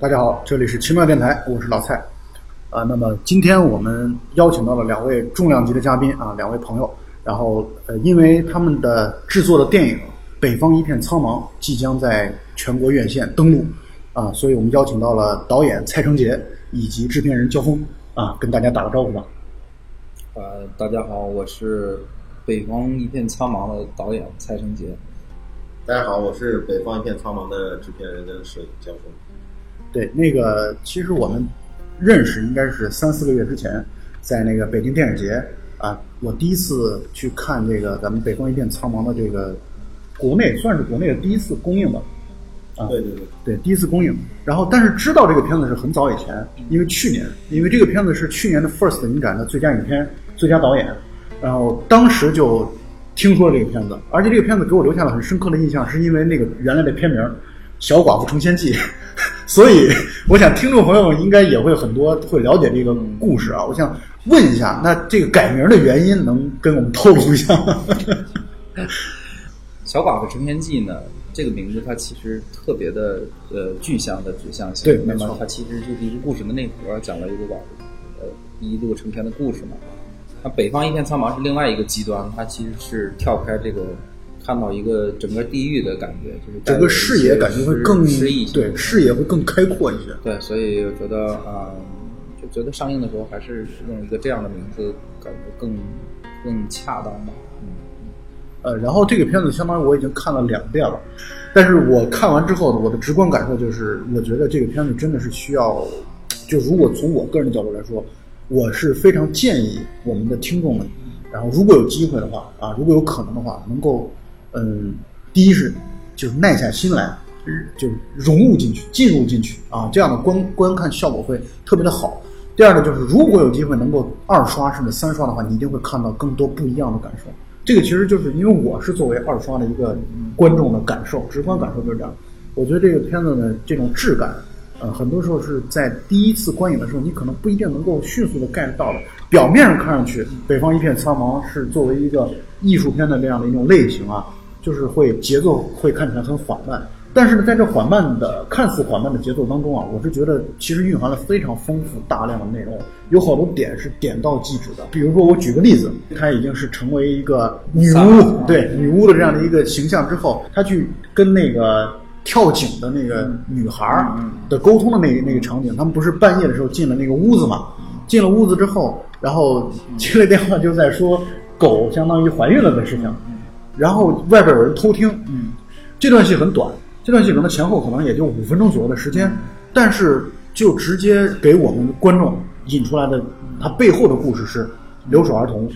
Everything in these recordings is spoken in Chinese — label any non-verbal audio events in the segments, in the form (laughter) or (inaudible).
大家好，这里是奇妙电台，我是老蔡。啊，那么今天我们邀请到了两位重量级的嘉宾啊，两位朋友。然后呃，因为他们的制作的电影《北方一片苍茫》即将在全国院线登陆啊，所以我们邀请到了导演蔡成杰以及制片人焦峰啊，跟大家打个招呼吧。呃，大家好，我是《北方一片苍茫》的导演蔡成杰。大家好，我是《北方一片苍茫》的制片人跟摄影焦峰。对，那个其实我们认识应该是三四个月之前，在那个北京电影节。啊，我第一次去看这个咱们《北方一片苍茫》的这个国内算是国内的第一次公映吧。啊，对对对，对，第一次公映。然后，但是知道这个片子是很早以前，因为去年，因为这个片子是去年的 FIRST 影展的最佳影片、最佳导演。然后当时就听说了这个片子，而且这个片子给我留下了很深刻的印象，是因为那个原来的片名《小寡妇成仙记》。(laughs) 所以，我想听众朋友们应该也会很多会了解这个故事啊。我想。问一下，那这个改名的原因能跟我们透露一下吗？(laughs) 小寡妇成仙记呢？这个名字它其实特别的呃具象的指向性。对，那么它其实就是一个故事的内核，讲了一个寡妇呃一路成仙的故事嘛。那北方一片苍茫是另外一个极端，它其实是跳开这个，看到一个整个地域的感觉，就是整个视野感觉会更，对，视野会更开阔一些。对，所以我觉得啊。觉得上映的时候还是用一个这样的名字，感觉更更恰当吧。嗯，呃，然后这个片子相当于我已经看了两遍了，但是我看完之后呢，我的直观感受就是，我觉得这个片子真的是需要，就如果从我个人的角度来说，我是非常建议我们的听众们，然后如果有机会的话啊，如果有可能的话，能够嗯，第一是就是耐下心来，就融入进去、进入进去啊，这样的观观看效果会特别的好。第二呢就是，如果有机会能够二刷甚至三刷的话，你一定会看到更多不一样的感受。这个其实就是因为我是作为二刷的一个观众的感受，直观感受就是这样。我觉得这个片子呢，这种质感，呃，很多时候是在第一次观影的时候，你可能不一定能够迅速的 get 到的。表面上看上去，《北方一片苍茫》是作为一个艺术片的这样的一种类型啊，就是会节奏会看起来很缓慢。但是呢，在这缓慢的、看似缓慢的节奏当中啊，我是觉得其实蕴含了非常丰富、大量的内容，有好多点是点到即止的。比如说，我举个例子，她已经是成为一个女巫，对女巫的这样的一个形象之后，她去跟那个跳井的那个女孩的沟通的那那个场景，他们不是半夜的时候进了那个屋子嘛？进了屋子之后，然后接了电话就在说狗相当于怀孕了的事情，然后外边有人偷听，嗯，这段戏很短。这段戏可能前后可能也就五分钟左右的时间，但是就直接给我们观众引出来的，它背后的故事是留守儿童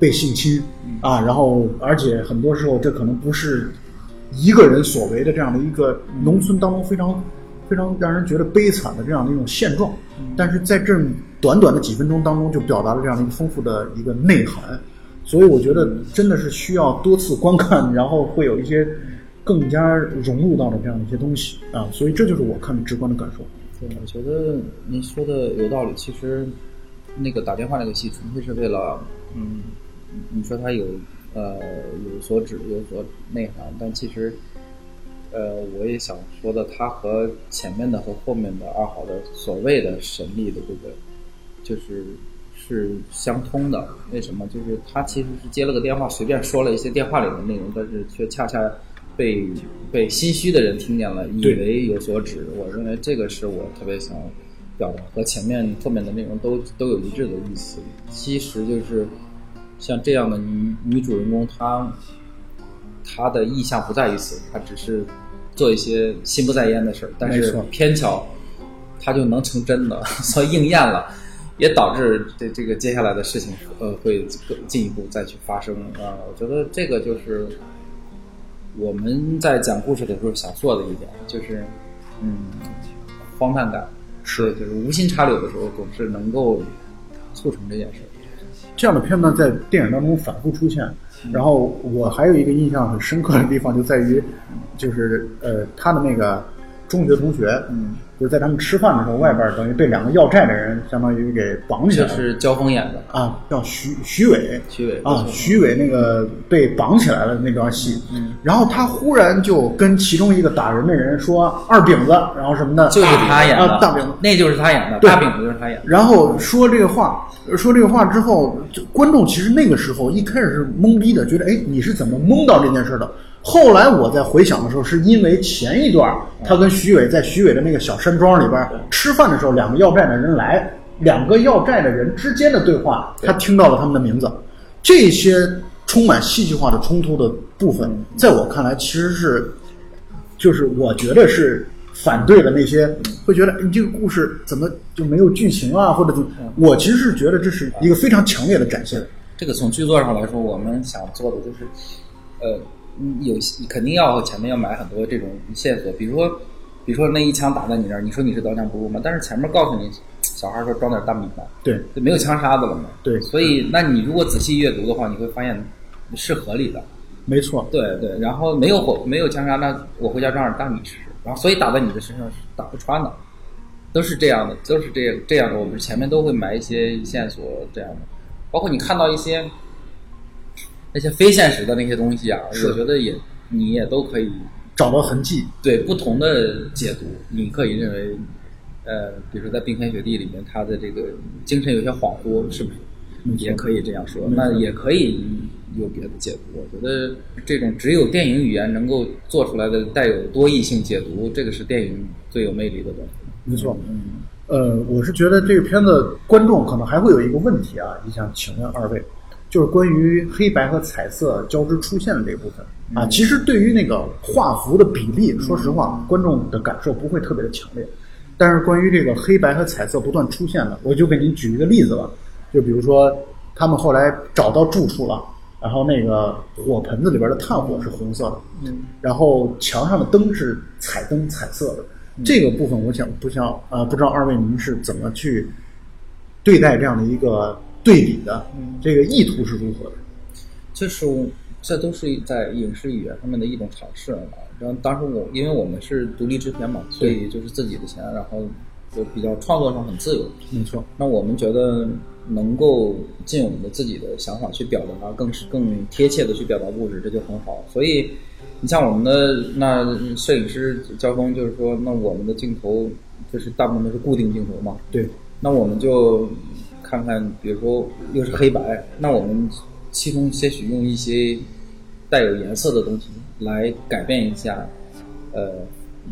被性侵啊，然后而且很多时候这可能不是一个人所为的这样的一个农村当中非常非常让人觉得悲惨的这样的一种现状，但是在这短短的几分钟当中就表达了这样的一个丰富的一个内涵，所以我觉得真的是需要多次观看，然后会有一些。更加融入到的这样的一些东西啊，所以这就是我看的直观的感受。对，我觉得您说的有道理。其实，那个打电话那个戏纯粹是为了，嗯，你说它有呃有所指有所内涵，但其实，呃，我也想说的，它和前面的和后面的二号的所谓的神秘的这个，就是是相通的。为什么？就是他其实是接了个电话，随便说了一些电话里的内容，但是却恰恰。被被心虚的人听见了，以为有所指。我认为这个是我特别想表达，和前面后面的内容都都有一致的意思。其实就是像这样的女女主人公，她她的意向不在于此，她只是做一些心不在焉的事儿，但是偏巧她就能成真的，(laughs) 所以应验了，也导致这这个接下来的事情呃会更进一步再去发生啊。我觉得这个就是。我们在讲故事的时候想做的一点就是，嗯，荒诞感是，就是无心插柳的时候总是能够促成这件事。这样的片段在电影当中反复出现。然后我还有一个印象很深刻的地方就在于，就是呃他的那个中学同学，嗯，就是在他们吃饭的时候，外边等于被两个要债的人相当于给绑起来了。这是焦峰演的，啊，叫徐徐伟，徐伟啊，徐伟那个被绑起来了那段戏，嗯然后他忽然就跟其中一个打人的人说二饼子，然后什么的，就是他演的，啊大饼子，那就是他演的，大饼子就是他演的。然后说这个话，说这个话之后，观众其实那个时候一开始是懵逼的，觉得哎你是怎么蒙到这件事的？后来我在回想的时候，是因为前一段他跟徐伟在徐伟的那个小山庄里边吃饭的时候，两个要债的人来，两个要债的人之间的对话，他听到了他们的名字，这些充满戏剧化的冲突的部分，在我看来其实是就是我觉得是反对的那些会觉得你这个故事怎么就没有剧情啊，或者怎么？我其实是觉得这是一个非常强烈的展现。这个从剧作上来说，我们想做的就是，呃，嗯有肯定要前面要买很多这种线索，比如说，比如说那一枪打在你那儿，你说你是刀枪不入吗？但是前面告诉你，小孩说装点大米吧，对就没有枪杀的了嘛。对所以那你如果仔细阅读的话，你会发现是合理的。没错，对对，然后没有火没有枪杀，那我回家装点大米吃，然后所以打在你的身上是打不穿的，都是这样的，都是这样这样的。我们前面都会埋一些线索，这样的，包括你看到一些那些非现实的那些东西啊，我觉得也你也都可以找到痕迹，对不同的解读，你可以认为，呃，比如说在《冰天雪地》里面，他的这个精神有些恍惚，是不是？也可以这样说，那也可以有别的解读。我觉得这种只有电影语言能够做出来的带有多义性解读，这个是电影最有魅力的东西。没错。呃，我是觉得这个片子观众可能还会有一个问题啊，也想请问二位，就是关于黑白和彩色交织出现的这部分啊。其实对于那个画幅的比例，说实话，观众的感受不会特别的强烈。但是关于这个黑白和彩色不断出现的，我就给您举一个例子吧，就比如说他们后来找到住处了，然后那个火盆子里边的炭火是红色的，嗯，然后墙上的灯是彩灯彩色的。这个部分，我想不想呃，不知道二位您是怎么去对待这样的一个对比的？这个意图是如何的？就是这都是在影视语言上面的一种尝试嘛。然后当时我因为我们是独立制片嘛，所以就是自己的钱，然后就比较创作上很自由。没错，那我们觉得能够尽我们的自己的想法去表达，更是更贴切的去表达故事，这就很好。所以，你像我们的那摄影师交锋，就是说，那我们的镜头就是大部分都是固定镜头嘛，对，那我们就看看，比如说又是黑白，那我们其中些许用一些带有颜色的东西来改变一下，呃，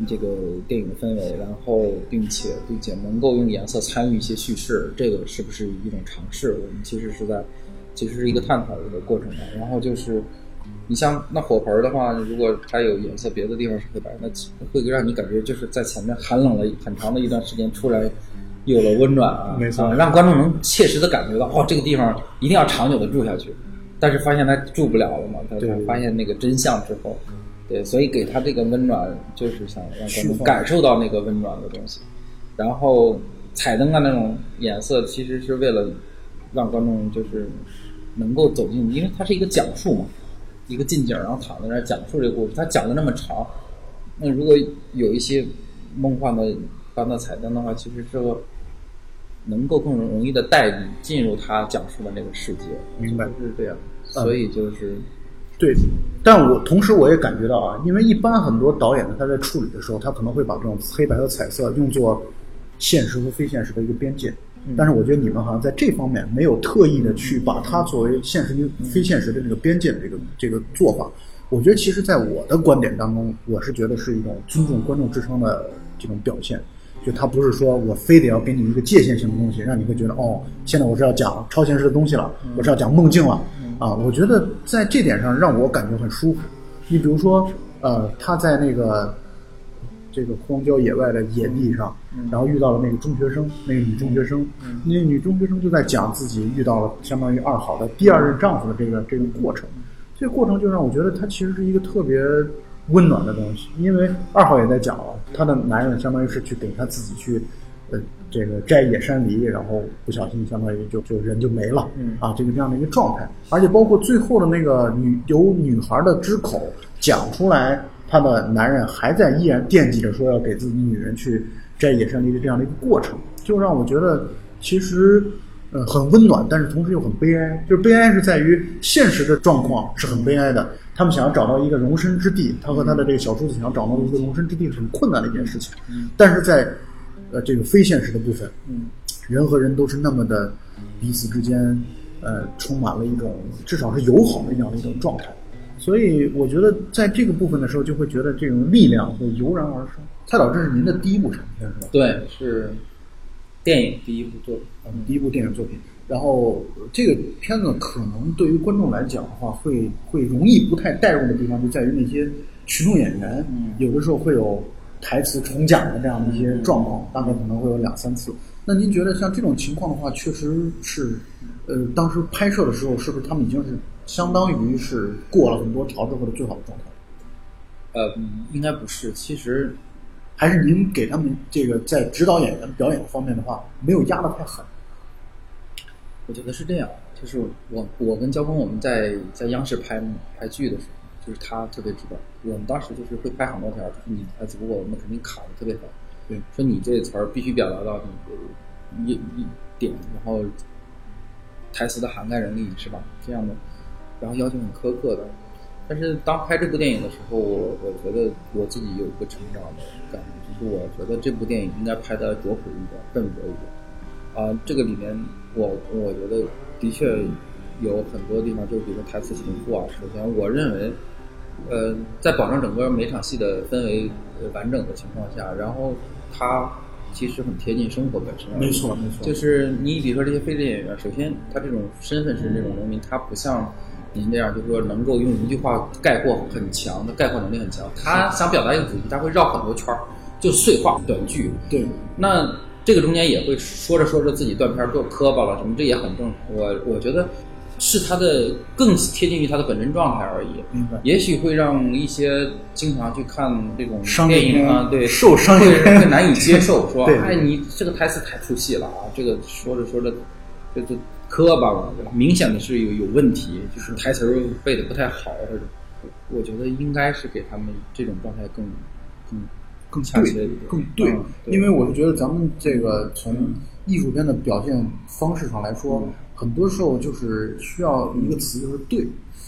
这个电影的氛围，然后并且并且能够用颜色参与一些叙事，这个是不是一种尝试？我们其实是在，其实是一个探讨的过程吧。然后就是，你像那火盆的话，如果它有颜色，别的地方是黑白，那会让你感觉就是在前面寒冷了很长的一段时间，突然有了温暖啊，没错啊让观众能切实的感觉到，哦，这个地方一定要长久的住下去。但是发现他住不了了嘛，他他发现那个真相之后，对，所以给他这个温暖，就是想让观众感受到那个温暖的东西。然后彩灯啊那种颜色，其实是为了让观众就是能够走进，因为它是一个讲述嘛，一个近景，然后躺在那儿讲述这个故事。他讲的那么长，那如果有一些梦幻的般的彩灯的话，其实是能够更容易的带你进入他讲述的那个世界。明白是这样，所以就是对，但我同时我也感觉到啊，因为一般很多导演呢，他在处理的时候，他可能会把这种黑白和彩色用作现实和非现实的一个边界。但是我觉得你们好像在这方面没有特意的去把它作为现实与非现实的这个边界的这个这个做法。我觉得其实，在我的观点当中，我是觉得是一种尊重观众智商的这种表现。就他不是说我非得要给你一个界限性的东西，让你会觉得哦，现在我是要讲超现实的东西了，我是要讲梦境了啊。我觉得在这点上让我感觉很舒服。你比如说，呃，他在那个这个荒郊野外的野地上，然后遇到了那个中学生，那个女中学生，那个女中学生就在讲自己遇到了相当于二好的第二任丈夫的这个这个过程。这个过程就让我觉得他其实是一个特别温暖的东西，因为二号也在讲了，她的男人相当于是去给她自己去，呃，这个摘野山梨，然后不小心相当于就就人就没了，嗯。啊，这个这样的一个状态，而且包括最后的那个女由女孩的之口讲出来，她的男人还在依然惦记着说要给自己女人去摘野山梨的这样的一个过程，就让我觉得其实呃很温暖，但是同时又很悲哀。就是悲哀是在于现实的状况是很悲哀的，他们想要找到一个容身之地，他和他的这个小叔子想要找到一个容身之地是很困难的一件事情。但是在呃这个非现实的部分，嗯人和人都是那么的彼此之间，呃，充满了一种至少是友好的这样的一种状态。所以我觉得在这个部分的时候，就会觉得这种力量会油然而生。蔡导，这是您的第一部长片是吧？对，是电影第一部作品。嗯，第一部电影作品。然后这个片子可能对于观众来讲的话，会会容易不太带入的地方，就在于那些群众演员，嗯有的时候会有台词重讲的这样的一些状况，大概可能会有两三次。那您觉得像这种情况的话，确实是，呃，当时拍摄的时候，是不是他们已经是相当于是过了很多条之后的最好的状态？呃，应该不是，其实还是您给他们这个在指导演员表演方面的话，没有压得太狠？我觉得是这样，就是我我跟焦峰我们在在央视拍拍剧的时候，就是他特别知道，我们当时就是会拍很多条，就是你台词不过，我们肯定卡的特别好。对，说你这词儿必须表达到你的一一点，然后台词的涵盖能力是吧？这样的，然后要求很苛刻的。但是当拍这部电影的时候，我我觉得我自己有一个成长的感觉，就是我觉得这部电影应该拍的拙朴一点，笨拙一点。啊、这个里面我我觉得的确有很多地方，就比如说台词重复啊。首先，我认为，呃，在保证整个每场戏的氛围呃完整的情况下，然后它其实很贴近生活本身。没错没错就是你比如说这些非职业演员，首先他这种身份是这种农民，他不像您这样，就是说能够用一句话概括很强的概括能力很强。他想表达一个主题，他会绕很多圈儿，就碎话短句。对，那这个中间也会说着说着自己断片儿做磕巴了什么，这也很正常。我我觉得是他的更贴近于他的本真状态而已。明白。也许会让一些经常去看这种电影啊，对，受商业会会难以接受，说 (laughs) 哎，你这个台词太出戏了啊，这个说着说着这这磕巴了？明显的是有有问题，就是台词儿背的不太好，或者我觉得应该是给他们这种状态更更更对恰切一点，更对嗯，因为我是觉得咱们这个从艺术片的表现方式上来说，嗯。很多时候就是需要一个词，就是对，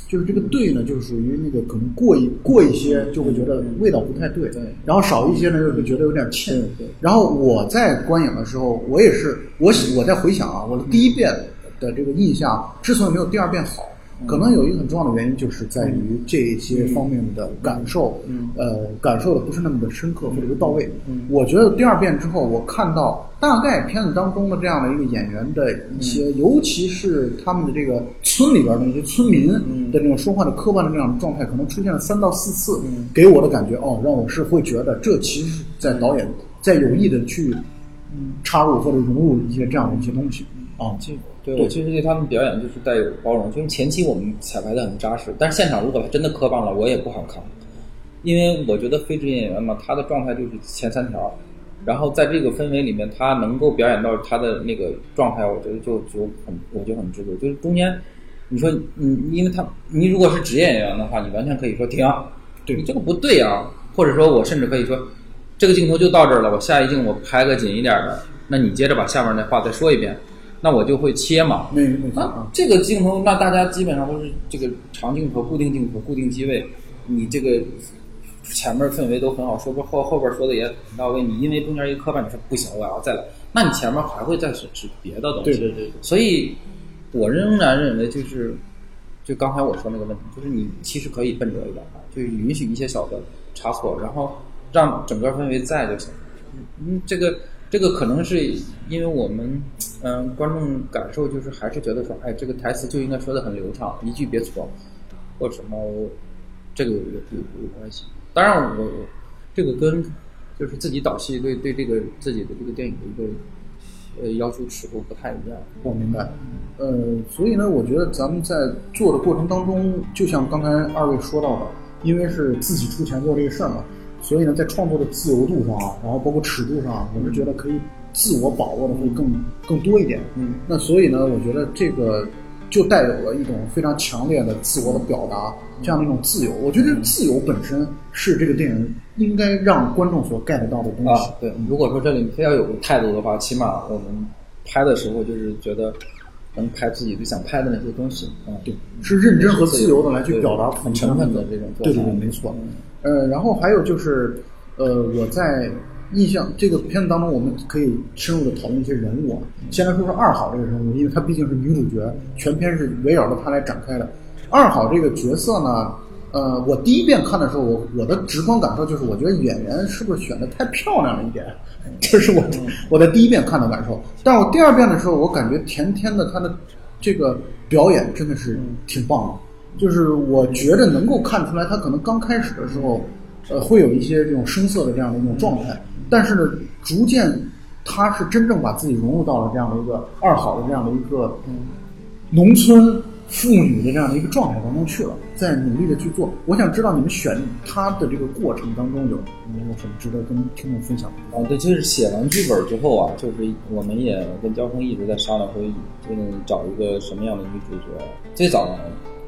就是这个对呢，就是属于那个可能过一过一些就会觉得味道不太对，对。然后少一些呢就会觉得有点欠。然后我在观影的时候，我也是我我在回想啊，我的第一遍的这个印象之所以没有第二遍好。可能有一个很重要的原因，就是在于这些方面的感受，嗯呃，感受的不是那么的深刻或者是到位。嗯我觉得第二遍之后，我看到大概片子当中的这样的一个演员的一些，嗯尤其是他们的这个村里边的一些村民嗯的这种说话的磕巴的那样的状态，可能出现了三到四次，嗯给我的感觉哦，让我是会觉得这其实是在导演在有意的去插入或者融入一些这样的一些东西啊。对我其实对他们表演就是带有包容，就是前期我们彩排的很扎实，但是现场如果他真的磕巴了，我也不好扛，因为我觉得非职业演员嘛，他的状态就是前三条，然后在这个氛围里面，他能够表演到他的那个状态，我觉得就就很，我觉得很知足。就是中间，你说你因为他你如果是职业演员的话，你完全可以说停，对你这个不对啊，或者说我甚至可以说，这个镜头就到这儿了，我下一镜我拍个紧一点的，那你接着把下面那话再说一遍，那我就会切嘛。这个镜头，那大家基本上都是这个长镜头、固定镜头、固定机位，你这个前面氛围都很好，说不后后边说的也很到位。你因为中间一个磕绊，你说不行，我要再来，那你前面还会再是指别的东西。对对对对所以，我仍然认为就是，就刚才我说那个问题，就是你其实可以笨拙一点啊，就是允许一些小的差错，然后让整个氛围在就行。嗯，这个这个可能是因为我们嗯、观众感受就是还是觉得说，哎，这个台词就应该说的很流畅，一句别错，或者什么，这个有有有关系。当然我，我这个跟就是自己导戏对对这个自己的这个电影的一个呃要求尺度不太一样。我明白，呃，所以呢，我觉得咱们在做的过程当中，就像刚才二位说到的，因为是自己出钱做这个事儿嘛，所以呢，在创作的自由度上，然后包括尺度上，我是觉得可以自我把握的会更更多一点。嗯那所以呢，我觉得这个就带有了一种非常强烈的自我的表达，这样的一种自由。我觉得自由本身是这个电影应该让观众所 get 到的东西。啊，对，如果说这里非要有个态度的话，起码我们拍的时候就是觉得能拍自己最想拍的那些东西，啊，对，是认真和自由的来去表达很诚恳的这种。对对对，没错。呃，然后还有就是，呃，我在印象这个片子当中，我们可以深入的讨论一些人物啊。先来说说二号这个人物，因为她毕竟是女主角，全片是围绕着她来展开的。二号这个角色呢，呃，我第一遍看的时候，我我的直观感受就是，我觉得演员是不是选的太漂亮了一点，(laughs) 这是我我在第一遍看的感受。但我第二遍的时候，我感觉甜甜的她的这个表演真的是挺棒的。就是我觉得能够看出来，他可能刚开始的时候，呃，会有一些这种生涩的这样的一种状态，但是呢，逐渐他是真正把自己融入到了这样的一个二好的这样的一个农村妇女的这样的一个状态当中去了，在努力的去做。我想知道你们选他的这个过程当中有没有什么值得跟听众分享的？啊，对，就是写完剧本之后啊，就是我们也跟焦峰一直在商量说，就是找一个什么样的女主角。最早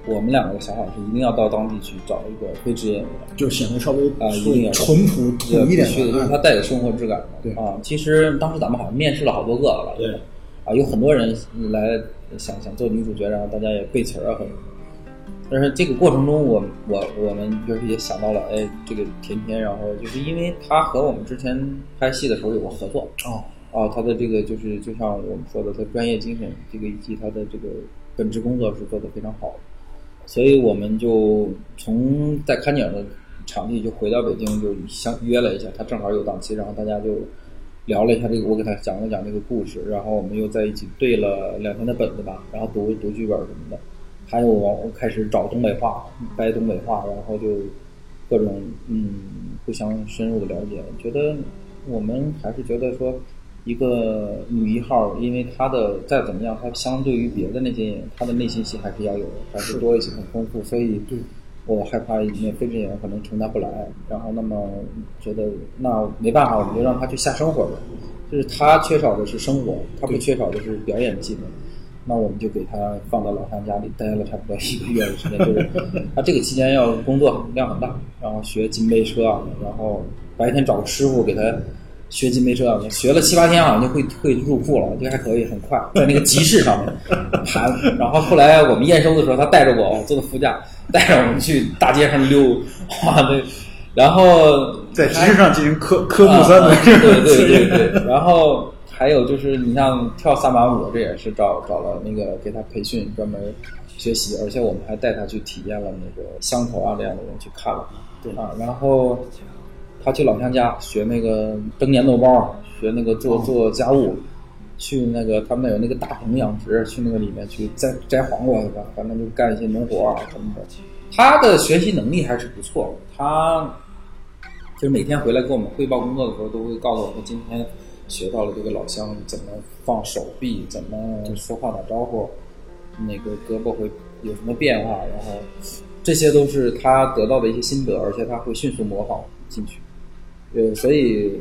我们两个的想法是一定要到当地去找一个非职业演员，就显得稍微啊，一定要淳朴土一点就是他带有生活质感的。对啊，其实当时咱们好像面试了好多个了，对，啊，有很多人来想想做女主角，然后大家也背词儿啊，很。但是这个过程中我，我我们就是也想到了，哎，这个甜甜，然后就是因为她和我们之前拍戏的时候有过合作，哦，啊，她的这个就是就像我们说的，她专业精神，这个以及她的这个本职工作是做得非常好的，所以我们就从在看景的场地就回到北京，就相约了一下，他正好有档期，然后大家就聊了一下这个，我给他讲了讲这个故事，然后我们又在一起对了两天的本子吧，然后读读剧本什么的，还有我开始找东北话，掰东北话，然后就各种嗯互相深入的了解，觉得我们还是觉得说。一个女一号，因为她的再怎么样，她相对于别的那些演员，她的内心戏还是要有的，还是多一些，很丰富。所以，我害怕那非职业演员可能承担不来。然后，那么觉得那没办法，我们就让她去下生活吧。就是她缺少的是生活，她不缺少的是表演技能。那我们就给她放到老乡家里待了差不多一个月的时间，就是她这个期间要工作量很大，然后学金杯车，然后白天找个师傅给她。学金杯车，学了七八天，好像就会会入库了，这还可以，很快，(laughs) 在那个集市上面盘。然后后来我们验收的时候，他带着我坐的副驾，带着我们去大街上溜，哇，那，然后在集市上进行科科目三的、啊，对对对对。然后还有就是，你像跳萨满舞，这也是找找了那个给他培训，专门学习，而且我们还带他去体验了那个乡头啊这样的人去看了，对啊，然后。他去老乡家学那个蒸粘豆包，学那个做做家务，去那个他们那有那个大棚养殖，去那个里面去摘摘黄瓜，反正就干一些农活啊什么的。他的学习能力还是不错，他就是每天回来跟我们汇报工作的时候，都会告诉我们今天学到了这个老乡怎么放手臂，怎么说话打招呼，那个胳膊会有什么变化，然后这些都是他得到的一些心得，而且他会迅速模仿进去。呃，所以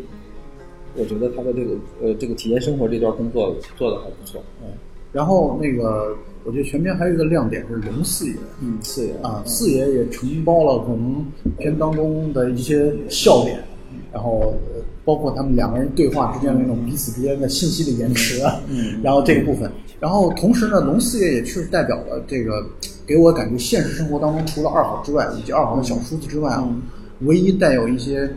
我觉得他的这个呃这个体验生活这段工作做的还不错，嗯。然后那个，我觉得全片还有一个亮点是龙四爷，嗯，四爷啊，四爷也承包了可能片当中的一些笑点，然后包括他们两个人对话之间的那种彼此之间的信息的延迟，嗯，然后这个部分，然后同时呢，龙四爷也确实代表了这个给我感觉现实生活当中除了二好之外，以及二好的小叔子之外啊，唯一带有一些。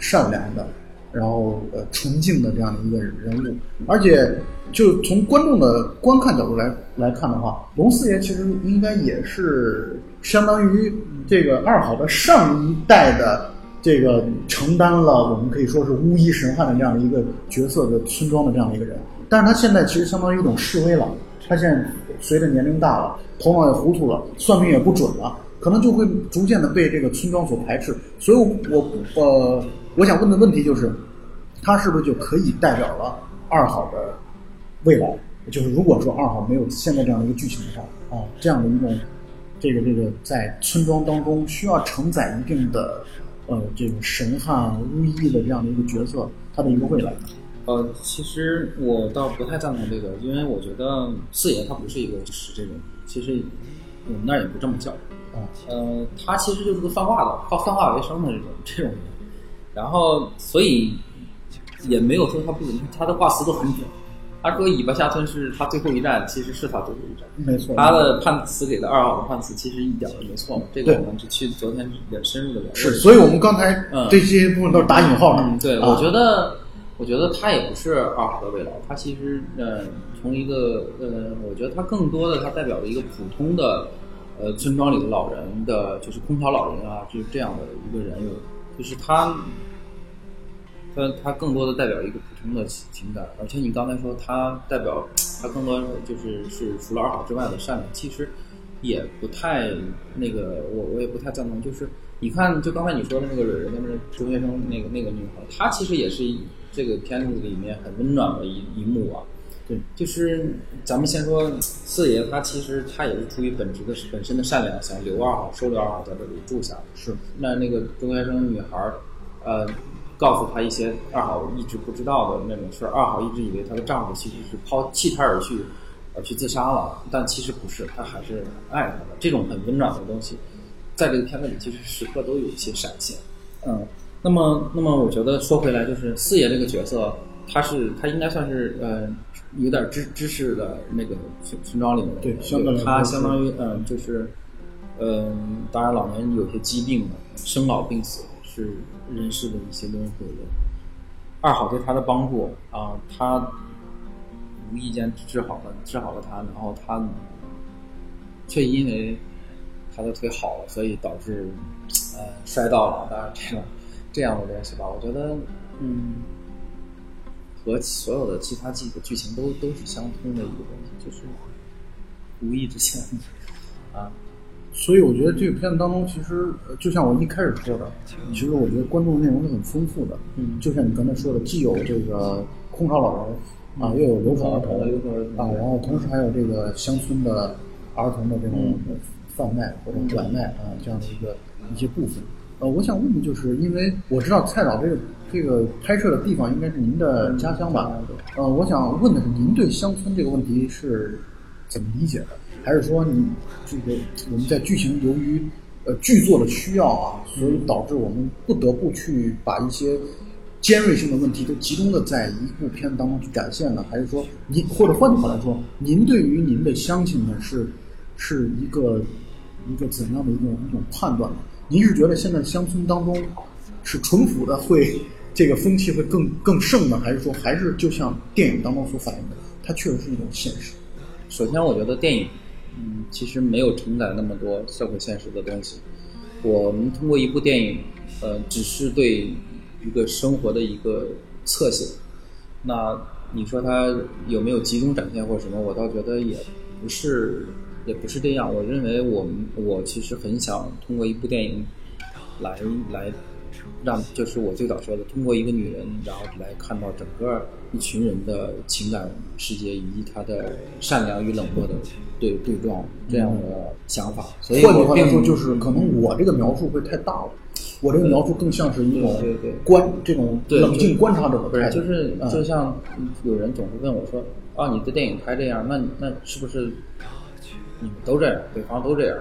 善良的，然后呃纯净的这样的一个人物，而且就从观众的观看角度来来看的话，龙四爷其实应该也是相当于这个二好的上一代的这个承担了我们可以说是巫医神汉的这样的一个角色的村庄的这样的一个人，但是他现在其实相当于一种示威了，他现在随着年龄大了，头脑也糊涂了，算命也不准了，可能就会逐渐的被这个村庄所排斥，所以我呃。我想问的问题就是，他是不是就可以代表了二好的未来？就是如果说二号没有现在这样的一个剧情的话，啊，这样的一种这个这个在村庄当中需要承载一定的呃这种神汉巫医的这样的一个角色，他的一个未来。呃，其实我倒不太赞同这个，因为我觉得四爷他不是一个就是这种，其实我们那儿也不这么叫。啊，呃，他其实就是个泛化的，靠泛化为生的这种这种人，然后所以也没有说他不准，他的话词都很准。他说尾巴下村是他最后一站，其实是他最后一站。没错，他的判词给的二号的判词其实一点都没错嘛，这个对我们去昨天也深入的聊。是，所以我们刚才嗯这些部分都是打引号的。嗯，对，啊我觉得，我觉得他也不是二号的未来，他其实，呃，从一个，呃，我觉得他更多的，他代表了一个普通的，呃，村庄里的老人的，就是空巢老人啊，就是这样的一个人有，就是他，他他更多的代表一个普通的情情感，而且你刚才说他代表他更多就是是除了二好之外的善良，其实也不太那个，我我也不太赞同，就是你看，就刚才你说的那个人，那个中学生那个那个女孩，她其实也是这个片子里面很温暖的一一幕啊。对，就是咱们先说四爷，他其实他也是出于本职的本身的善良，想留二号，收留二号在这里住下。是，那那个中学生女孩儿，呃，告诉他一些二好一直不知道的那种事儿。二好一直以为她的丈夫其实是抛弃她而去，而去自杀了，但其实不是，他还是爱她的。这种很温暖的东西，在这个片子里其实时刻都有一些闪现。嗯，那么那么我觉得说回来，就是四爷这个角色，他是他应该算是呃有点知知识的那个村村庄里面的人，对相当于他相当于嗯就是。嗯，当然，老年有些疾病，生老病死是人世的一些轮回。二好对他的帮助啊，他无意间治好了治好了他，然后他却因为他的腿好了，所以导致呃摔到了。当然，这种这样的东西吧，我觉得嗯，和所有的其他剧的剧情都都是相通的一个东西，就是无意之间 (laughs) 啊。所以我觉得这个片子当中，其实呃就像我一开始说的，其实我觉得关注的内容是很丰富的。嗯就像你刚才说的，既有这个空巢老人啊，又有留守儿童留守儿童啊，然后同时还有这个乡村的儿童的这种贩卖或者转卖啊这样的一个一些部分。呃，我想问的就是，因为我知道蔡导这个这个拍摄的地方应该是您的家乡吧？呃，我想问的是，您对乡村这个问题是怎么理解的？还是说你这个我们在剧情由于呃剧作的需要啊，所以导致我们不得不去把一些尖锐性的问题都集中的在一部片子当中去展现呢？还是说您或者换句话来说，您对于您的乡亲们是是一个一个怎样的一种一种判断呢？您是觉得现在乡村当中是淳朴的会这个风气会更更盛呢，还是说还是就像电影当中所反映的，它确实是一种现实？首先，我觉得电影，嗯，其实没有承载那么多社会现实的东西。我们通过一部电影，呃，只是对一个生活的一个侧写。那你说它有没有集中展现或者什么？我倒觉得也不是，也不是这样。我认为我们我其实很想通过一部电影来来让，就是我最早说的，通过一个女人，然后来看到整个一群人的情感世界以及她的善良与冷漠的对对撞这样的想法。所以换句我并话来说，就是可能我这个描述会太大了，我这个描述更像是一种观这种冷静观察者的态度，就是嗯就像有人总是问我说：“啊，你的电影拍这样，那那是不是你们都这样？北方都这样？”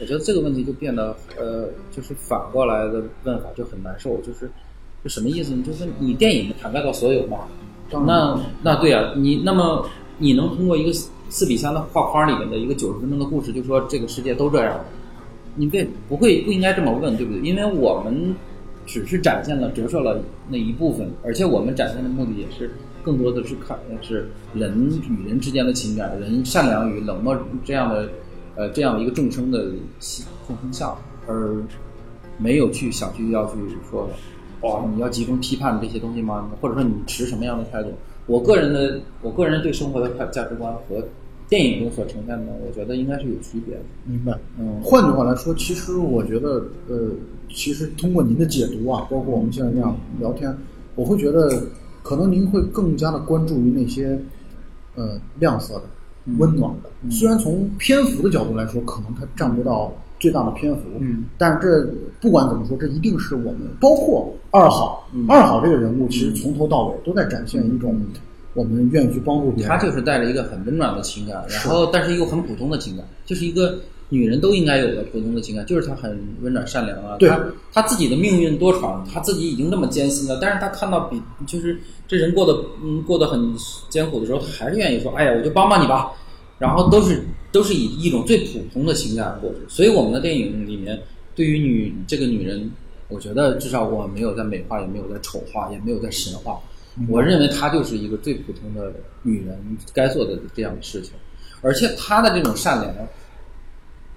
我觉得这个问题就变得呃，就是反过来的问法就很难受，就是就什么意思呢？就是你电影涵盖到所有嘛，那那对啊，你那么你能通过一个四比三的画框里面的一个九十分钟的故事，就说这个世界都这样，你别不会不应该这么问，对不对？因为我们只是展现了折射了那一部分，而且我们展现的目的也是更多的是看是人与人之间的情感，人善良与冷漠这样的呃这样的一个众生的众生相，而没有去想去要去说哦你要集中批判这些东西吗？或者说你持什么样的态度？我个人的我个人对生活的价价值观和电影中所呈现的，我觉得应该是有区别的。明白。嗯换句话来说，其实我觉得，呃，其实通过您的解读啊，包括我们现在这样聊天，我会觉得，可能您会更加的关注于那些，呃，亮色的、温暖的。虽然从篇幅的角度来说，可能它占不到最大的篇幅。嗯，但是这不管怎么说，这一定是我们包括二号，嗯二号这个人物其实从头到尾都在展现一种我们愿意去帮助别人。他就是带着一个很温暖的情感，然后但是一个很普通的情感，就是一个女人都应该有的普通的情感，就是她很温暖善良啊。对她她自己的命运多舛，她自己已经那么艰辛了，但是她看到比就是这人过得嗯过得很艰苦的时候，她还是愿意说，哎呀，我就帮帮你吧。然后都是都是以一种最普通的情感过去，所以我们的电影里面对于女这个女人，我觉得至少我没有在美化，也没有在丑化，也没有在神化。我认为她就是一个最普通的女人该做的这样的事情，而且她的这种善良，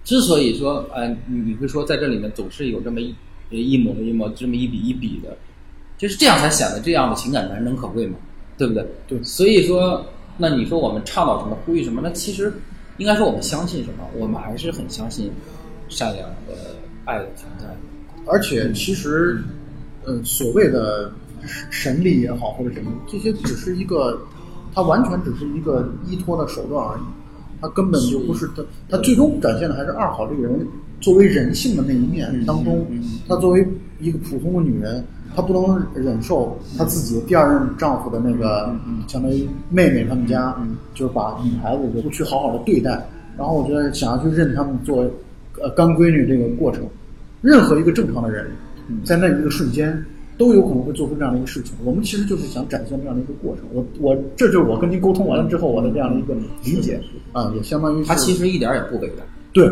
之所以说，呃，你你会说在这里面总是有这么一一抹一抹，这么一笔一笔的，就是这样才显得这样的情感难能可贵嘛，对不对？对所以说，那你说我们倡导什么，呼吁什么？那其实应该说我们相信什么？我们还是很相信善良和爱的存在。而且其实，呃，所谓的神力也好，或者什么，这些只是一个，它完全只是一个依托的手段而已，它根本就不是它，它最终展现的还是二好这个人作为人性的那一面当中，她作为一个普通的女人，她不能忍受她自己第二任丈夫的那个，相当于妹妹他们家，就是把女孩子就不去好好的对待，然后我觉得想要去认他们作为呃干闺女这个过程。任何一个正常的人，在那一个瞬间都有可能会做出这样的一个事情。我们其实就是想展现这样的一个过程。我我这就是我跟您沟通完了之后我的这样的一个理解啊，也相当于是他其实一点也不伟大，对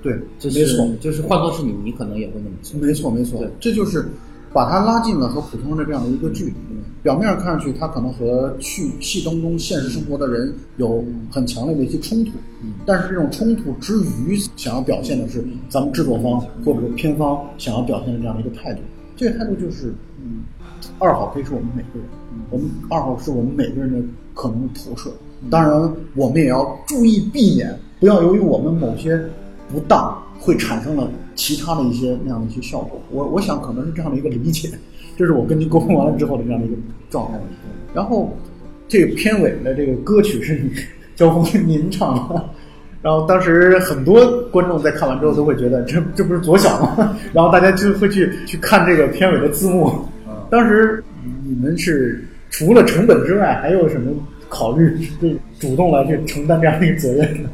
对，这没错是就是换作是你，你可能也会那么做。没错没错对，这就是把它拉近了和普通人的这样的一个距离。表面上看上去，他可能和去戏当中现实生活的人有很强烈的一些冲突，但是这种冲突之余，想要表现的是咱们制作方或者是片方想要表现的这样的一个态度。这个态度就是，嗯，二号可以是我们每个人，我们二号是我们每个人的可能的投射。当然，我们也要注意避免，不要由于我们某些不当，会产生了其他的一些那样的一些效果。我我想可能是这样的一个理解，这是我跟您沟通完了之后的这样的一个状态。然后，这个片尾的这个歌曲是你焦峰您唱的。然后当时很多观众在看完之后都会觉得这这不是左小吗？然后大家就会去去看这个片尾的字幕。当时你们是除了成本之外，还有什么考虑？对主动来去承担这样的一个责任呢？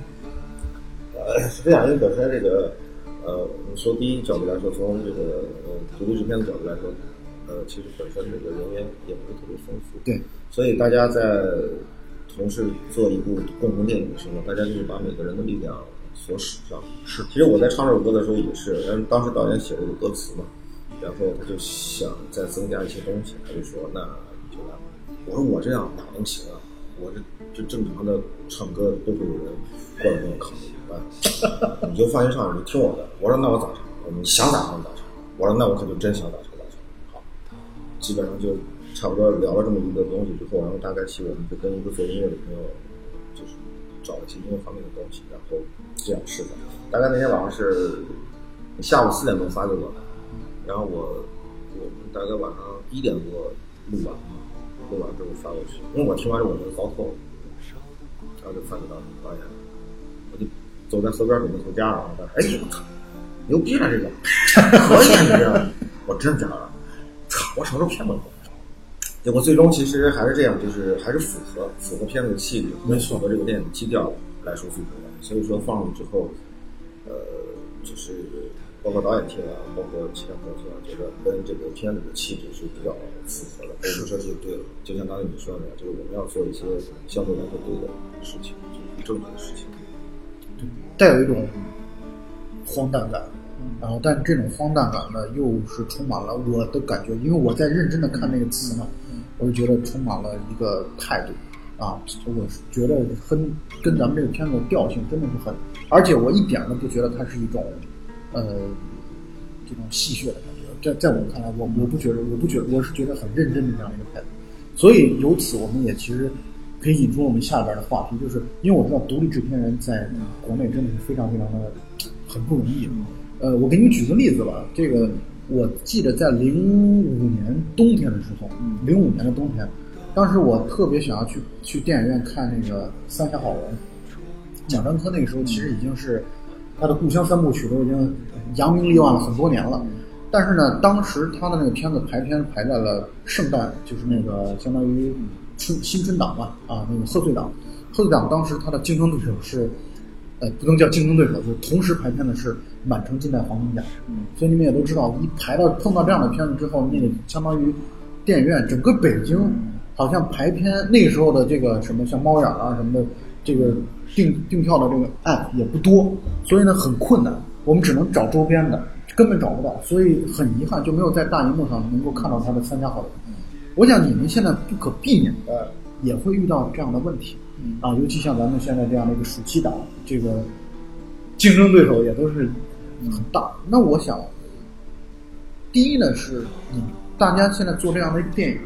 呃，是这样，因为本身这个，呃，我们说第一角度来说，从这个呃独立制片的角度来说，呃，其实本身这个人员也不是特别丰富，对，所以大家在同时做一部共同电影的时候，大家就是把每个人的力量所使上。是其实我在唱这首歌的时候也是，然后当时导演写了一个歌词嘛，然后他就想再增加一些东西，他就说那你就来吧。我说我这样哪能行啊？我这就正常的唱歌都会有人过来跟我扛，啊，你就放心唱，你听我的。我说那我咋唱？我说你想咋唱咋唱。我说那我可就真想咋唱咋唱。好，基本上就差不多聊了这么一个东西之后，然后大概其我们就跟一个做音乐的朋友，就是找了一些音乐方面的东西，然后这样试的。大概那天晚上是下午四点钟发给我的，然后我我们大概晚上一点多录完，录完之后发过去，因为我听完之后我就糟透了，然后就发给导导演，我就走在河边准备回家了，哎我操，牛逼了这个，可以啊你这，我真假的，操，我什么时候骗过你？结果最终其实还是这样，就是还是符合符合片子的气质，没错符合这个电影基调来说最重要。所以说放了之后，呃，就是包括导演听啊，包括其他朋友听啊，觉得跟这个片子的气质是比较符合的。我就说这就对了，就像刚才你说的，就是我们要做一些相对来说对的事情，就是正确的事情。带有一种荒诞感，然后但这种荒诞感呢，又是充满了我的感觉，因为我在认真的看那个词嘛，我就觉得充满了一个态度啊，我是觉得跟跟咱们这个片子的调性真的是很，而且我一点都不觉得它是一种呃这种戏谑的感觉，在在我看来，我我不觉得，我不觉得，我是觉得很认真的这样一个态度，所以由此我们也其实。可以引出我们下边的话题，就是因为我知道独立制片人在国内真的是非常非常的很不容易。呃，我给你举个例子吧，这个我记得在零五年冬天的时候，零五年的冬天，当时我特别想要去去电影院看那个《三峡好人》，蒋樟科那个时候其实已经是他的《故乡三部曲》都已经扬名立万了很多年了。但是呢，当时他的那个片子排片排在了圣诞，就是那个相当于春新春档嘛，啊，那个贺岁档。贺岁档当时他的竞争对手是，呃，不能叫竞争对手，就同时排片的是《满城尽带黄金甲》。嗯，所以你们也都知道，一排到碰到这样的片子之后，那个相当于电影院整个北京好像排片那个时候的这个什么像猫眼啊什么的，这个订订票的这个 app 也不多，所以呢很困难，我们只能找周边的，根本找不到，所以很遗憾就没有在大荧幕上能够看到他的参加好友。我想你们现在不可避免的也会遇到这样的问题，啊，尤其像咱们现在这样的一个暑期档，这个竞争对手也都是很大。那我想，第一呢是你大家现在做这样的一个电影，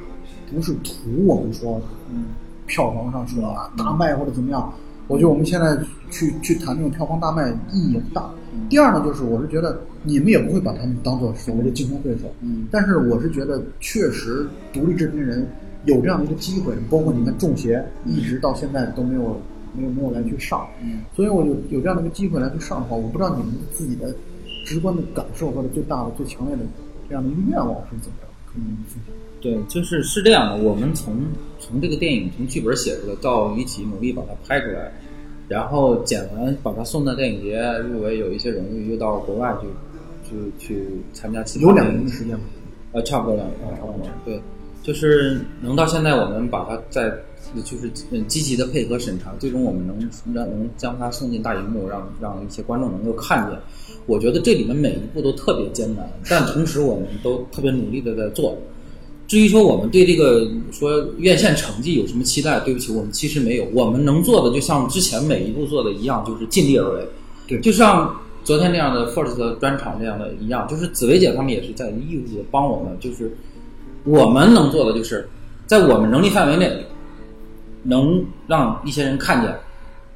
不是图我们说，嗯，票房上说啊大卖或者怎么样。我觉得我们现在去去谈这种票房大卖意义也不大。第二呢，就是我是觉得你们也不会把他们当做所谓的竞争对手。嗯但是我是觉得，确实独立制片人有这样的一个机会，包括你们《中协》一直到现在都没有没有没有来去上，嗯所以我有有这样的一个机会来去上的话，我不知道你们自己的直观的感受或者最大的、最强烈的这样的一个愿望是怎么着？可以分享。对，就是是这样的。我们从从这个电影从剧本写出来到一起努力把它拍出来，然后剪完把它送到电影节入围，有一些荣誉，又到国外去去去参加其他有两年的时间吗？呃，差不多两年，差不多。对，就是能到现在，我们把它在就是嗯积极的配合审查，最终我们能让能将它送进大荧幕，让让一些观众能够看见。我觉得这里面每一步都特别艰难，但同时我们都特别努力的在做。至于说我们对这个说院线成绩有什么期待，对不起，我们其实没有。我们能做的就像之前每一步做的一样，就是尽力而为。对就像昨天这样的 First 专场这样的一样，就是紫薇姐他们也是在义务的帮我们，就是我们能做的就是在我们能力范围内，能让一些人看见，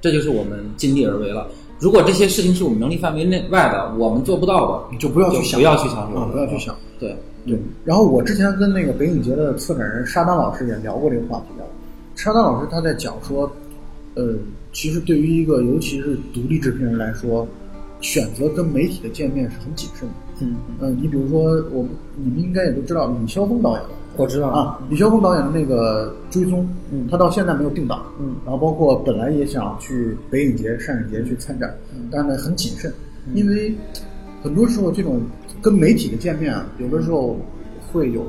这就是我们尽力而为了。如果这些事情是我们能力范围内外的，我们做不到的，你就不要去想，不要去想啊，不要去想。对，对，然后我之前跟那个北影节的策展人沙丹老师也聊过这个话题啊。沙丹老师他在讲说，呃，其实对于一个尤其是独立制片人来说，选择跟媒体的见面是很谨慎的。嗯，嗯、你比如说我们你们应该也都知道李霄峰导演我知道。啊，李霄峰导演的那个《追踪》，嗯。他到现在没有定档，嗯。然后包括本来也想去北影节、上影节去参展，嗯。但是呢很谨慎，因为很多时候这种跟媒体的见面啊，有的时候会有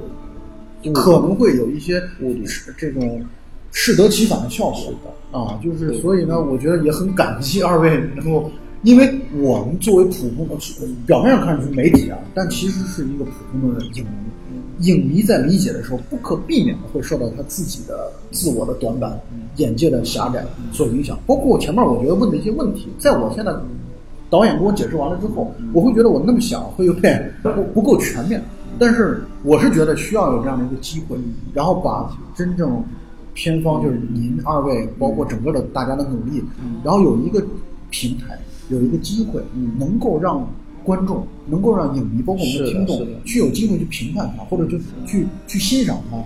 可能会有一些这种适得其反的效果。啊，就是所以呢，我觉得也很感激二位能够，因为我们作为普通的表面上看是媒体啊，但其实是一个普通的影迷。影迷在理解的时候，不可避免的会受到他自己的自我的短板、眼界的狭窄所影响。包括我前面我觉得问的一些问题，在我现在导演给我解释完了之后，我会觉得我那么想会有点不不够全面。但是我是觉得需要有这样的一个机会，然后把真正片方就是您二位，包括整个的大家的努力，然后有一个平台，有一个机会，能够让观众，能够让影迷，包括我们的听众去有机会去评判它，或者就去去欣赏它。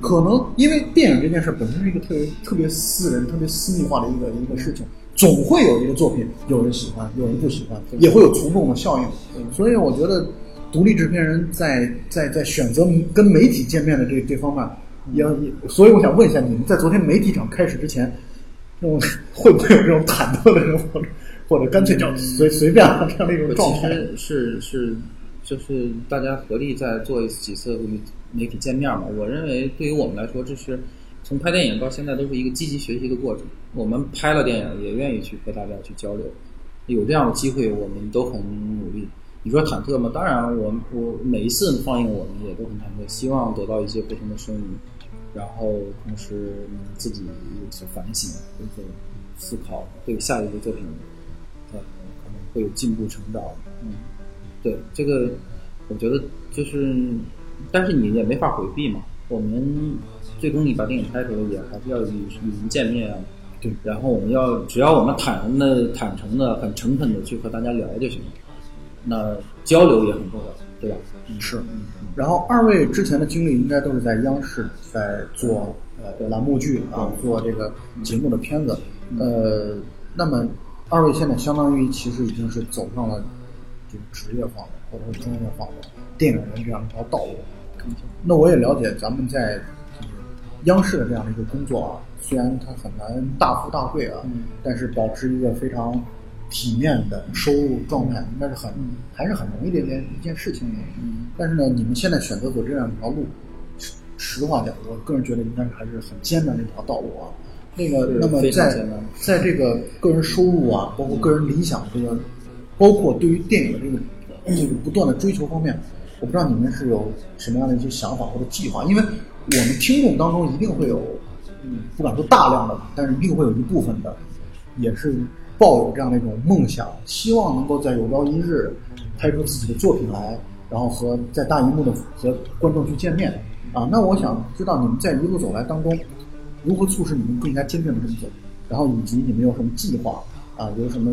可能因为电影这件事本身是一个特别特别私人、特别私密化的一个一个事情，总会有一个作品有人喜欢，有人不喜欢，也会有从众的效应。所以我觉得，独立制片人在在在选择跟媒体见面的这这方面，也也，所以我想问一下，你们在昨天媒体场开始之前，那种会不会有这种忐忑的人，或者干脆就随随便啊这样的一种状态？其实是是，就是大家合力在做几次与媒体见面嘛。我认为对于我们来说，这是从拍电影到现在都是一个积极学习的过程。我们拍了电影，也愿意去和大家去交流。有这样的机会，我们都很努力。你说忐忑吗？当然我，我每一次放映，我们也都很忐忑，希望得到一些不同的声音，然后同时嗯自己有所反省，有所思考，对下一个作品，会有进步成长。嗯，对这个，我觉得就是，但是你也没法回避嘛。我们最终你把电影拍出来，也还是要与与人见面啊。对，然后我们要只要我们坦然的、坦诚的、很诚恳的去和大家聊就行了。那交流也很重要，对吧？是，然后二位之前的经历应该都是在央视在做呃栏目剧啊，做这个节目的片子。呃，那么二位现在相当于其实已经是走上了这个职业化的或者是专业化的电影人这样一条道路。那我也了解咱们在这个央视的这样的一个工作啊，虽然它很难大富大贵啊，嗯但是保持一个非常体面的收入状态，应该是很还是很容易的一件一件事情。嗯但是呢，你们现在选择走这样一条路，实实话讲，我个人觉得应该是还是很艰难的一条道路啊。那个，那么在在这个个人收入啊，包括个人理想这个，包括对于电影的这个这个不断的追求方面，我不知道你们是有什么样的一些想法或者计划，因为我们听众当中一定会有，嗯，不敢说大量的吧，但是一定会有一部分的，也是抱有这样的一种梦想，希望能够在有朝一日拍出自己的作品来，然后和在大荧幕的和观众去见面啊。那我想知道你们在一路走来当中，如何促使你们更加坚定的这么走，然后以及你们有什么计划？啊，有什么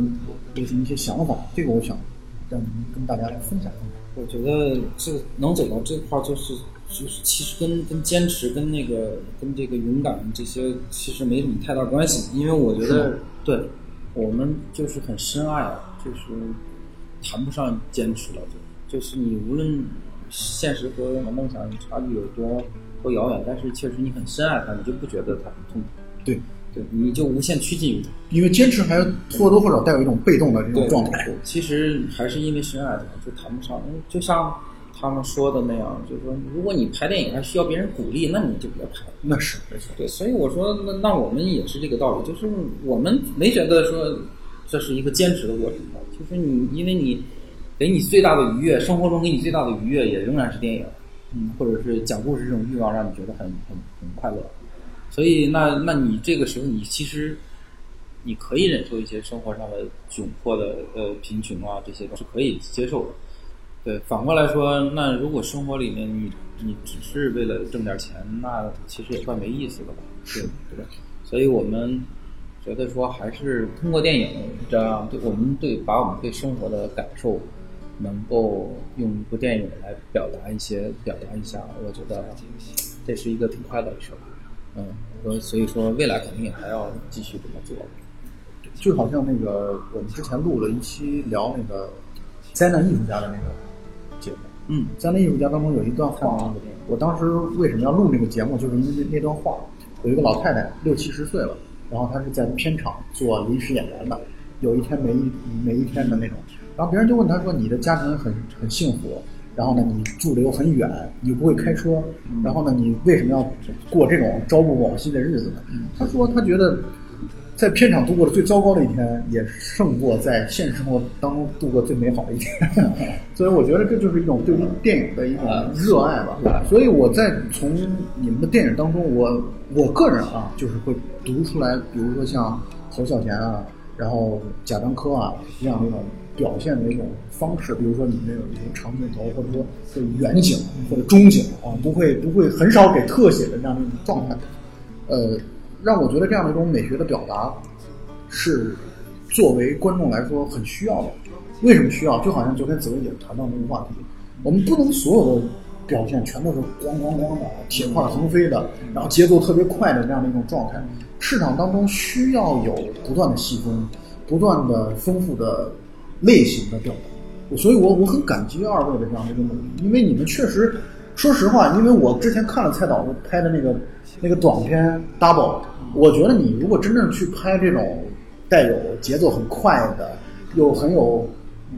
有什么一些想法，这个我想让你们跟大家来分享。我觉得这个能走到这块儿，就是就是其实跟跟坚持、跟那个跟这个勇敢这些其实没什么太大关系，因为我觉得对我们就是很深爱啊，就是谈不上坚持了，就就是你无论现实和梦想差距有多多遥远，但是确实你很深爱他，你就不觉得他很痛苦，对，对，你就无限趋近于他。因为坚持还或多或少带有一种被动的这种状态。其实还是因为深爱它，就谈不上。嗯就像他们说的那样，就是说，如果你拍电影还需要别人鼓励，那你就别拍。那是没错。对，所以我说，那那我们也是这个道理，就是我们没觉得说这是一个坚持的过程，就是你因为你给你最大的愉悦，生活中给你最大的愉悦也仍然是电影，嗯，或者是讲故事这种欲望让你觉得很很很快乐，所以那那你这个时候你其实你可以忍受一些生活上的窘迫的呃贫穷啊这些都是可以接受的。对，反过来说，那如果生活里面你你只是为了挣点钱，那其实也怪没意思的吧？是，对吧？所以我们觉得说，还是通过电影这样，对我们对把我们对生活的感受，能够用一部电影来表达一些，表达一下，我觉得这是一个挺快乐的事儿。嗯，我所以说未来肯定也还要继续这么做。就好像那个我们之前录了一期聊那个灾难艺术家的那个节目，嗯，灾难艺术家当中有一段话，我当时为什么要录那个节目，就是因为那段话，有一个老太太六七十岁了，然后她是在片场做临时演员的，有一天没一没一天的那种，然后别人就问他说：“你的家庭很很幸福，然后呢你住的又很远，你又不会开车，然后呢你为什么要过这种朝不保夕的日子呢？”他说他觉得。在片场度过的最糟糕的一天，也胜过在现实生活当中度过最美好的一天。(laughs) 所以我觉得这就是一种对于电影的一种热爱吧。所以我在从你们的电影当中，我我个人啊，就是会读出来，比如说像侯孝贤啊，然后贾樟柯啊这样的一种表现的一种方式，比如说你们有一些长镜头，或者说是远景或者中景啊，不会不会很少给特写的这样的一种状态，呃。让我觉得这样的一种美学的表达，是作为观众来说很需要的。为什么需要？就好像昨天紫薇姐谈到那个话题，我们不能所有的表现全都是咣咣咣的、铁块横飞的，然后节奏特别快的这样的一种状态。市场当中需要有不断的细分、不断的丰富的类型的表达。所以我我很感激二位的这样的一个努力，因为你们确实。说实话，因为我之前看了蔡导拍的那个那个短片《Double》，我觉得你如果真正去拍这种带有节奏很快的，又很有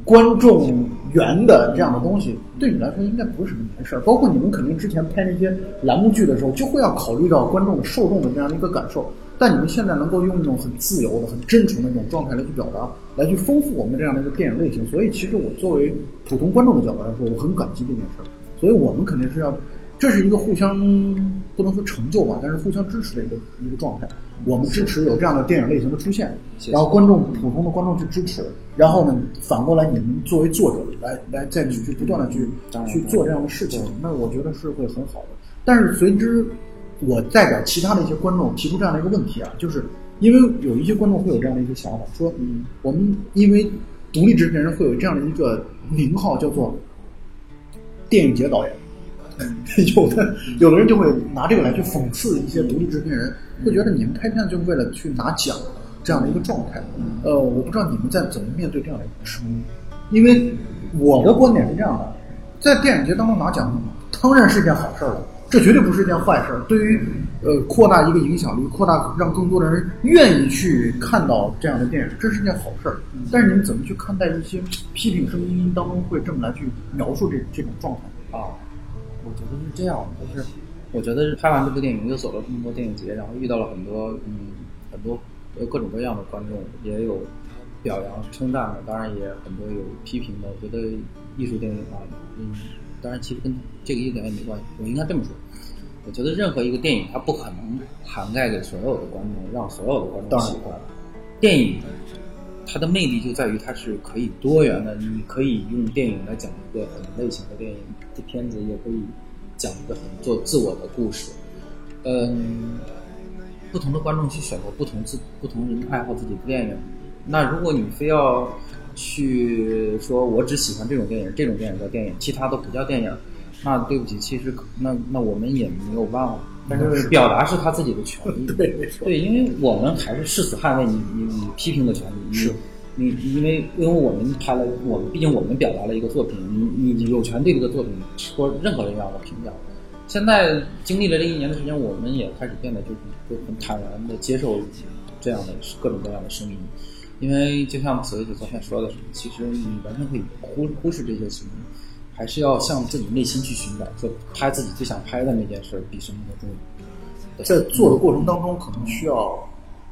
观众缘的这样的东西，对你来说应该不是什么难事儿。包括你们肯定之前拍那些栏目剧的时候，就会要考虑到观众的受众的这样的一个感受。但你们现在能够用一种很自由的、很真诚的一种状态来去表达，来去丰富我们这样的一个电影类型。所以，其实我作为普通观众的角度来说，我很感激这件事儿。所以我们肯定是要，这是一个互相不能说成就吧，但是互相支持的一个一个状态。我们支持有这样的电影类型的出现，然后观众普通的观众去支持，然后呢，反过来你们作为作者来来再去去不断的去去做这样的事情，那我觉得是会很好的。但是随之，我代表其他的一些观众提出这样的一个问题啊，就是因为有一些观众会有这样的一个想法，说，嗯，我们因为独立制片人会有这样的一个名号叫做。电影节导演，(laughs) 有的有的人就会拿这个来去讽刺一些独立制片人，会觉得你们拍片就是为了去拿奖，这样的一个状态。呃，我不知道你们在怎么面对这样的一个声音，因为我的观点是这样的，在电影节当中拿奖，当然是一件好事儿了，这绝对不是一件坏事儿。对于呃扩大一个影响力，扩大让更多的人愿意去看到这样的电影，这是件好事儿。但是你们怎么去看待一些批评声音当中会这么来去描述这这种状态？啊，我觉得是这样的，就是我觉得拍完这部电影，又走了这么多电影节，然后遇到了很多嗯很多呃各种各样的观众，也有表扬称赞的，当然也很多有批评的。我觉得艺术电影啊，嗯，当然其实跟这个一点也没关系。我应该这么说，我觉得任何一个电影，它不可能涵盖给所有的观众，让所有的观众喜欢。电影它的魅力就在于它是可以多元的，你可以用电影来讲一个很类型的电影的片子，也可以讲一个很做自我的故事。嗯，不同的观众去选择不同自不同人爱好自己的电影。那如果你非要去说我只喜欢这种电影，这种电影叫电影，其他都不叫电影，那对不起，其实那那我们也没有办法。但是表达是他自己的权利，(laughs) 对，对，因为我们还是誓死捍卫你你你批评的权利。是，你因为因为我们拍了，我们毕竟我们表达了一个作品，你你有权对这个作品说任何人样的评价。现在经历了这一年的时间，我们也开始变得就就很坦然的接受这样的各种各样的声音，因为就像紫薇姐昨天说的，其实你完全可以忽忽视这些声音，还是要向自己内心去寻找，说拍自己最想拍的那件事比什么都重要。在做的过程当中，可能需要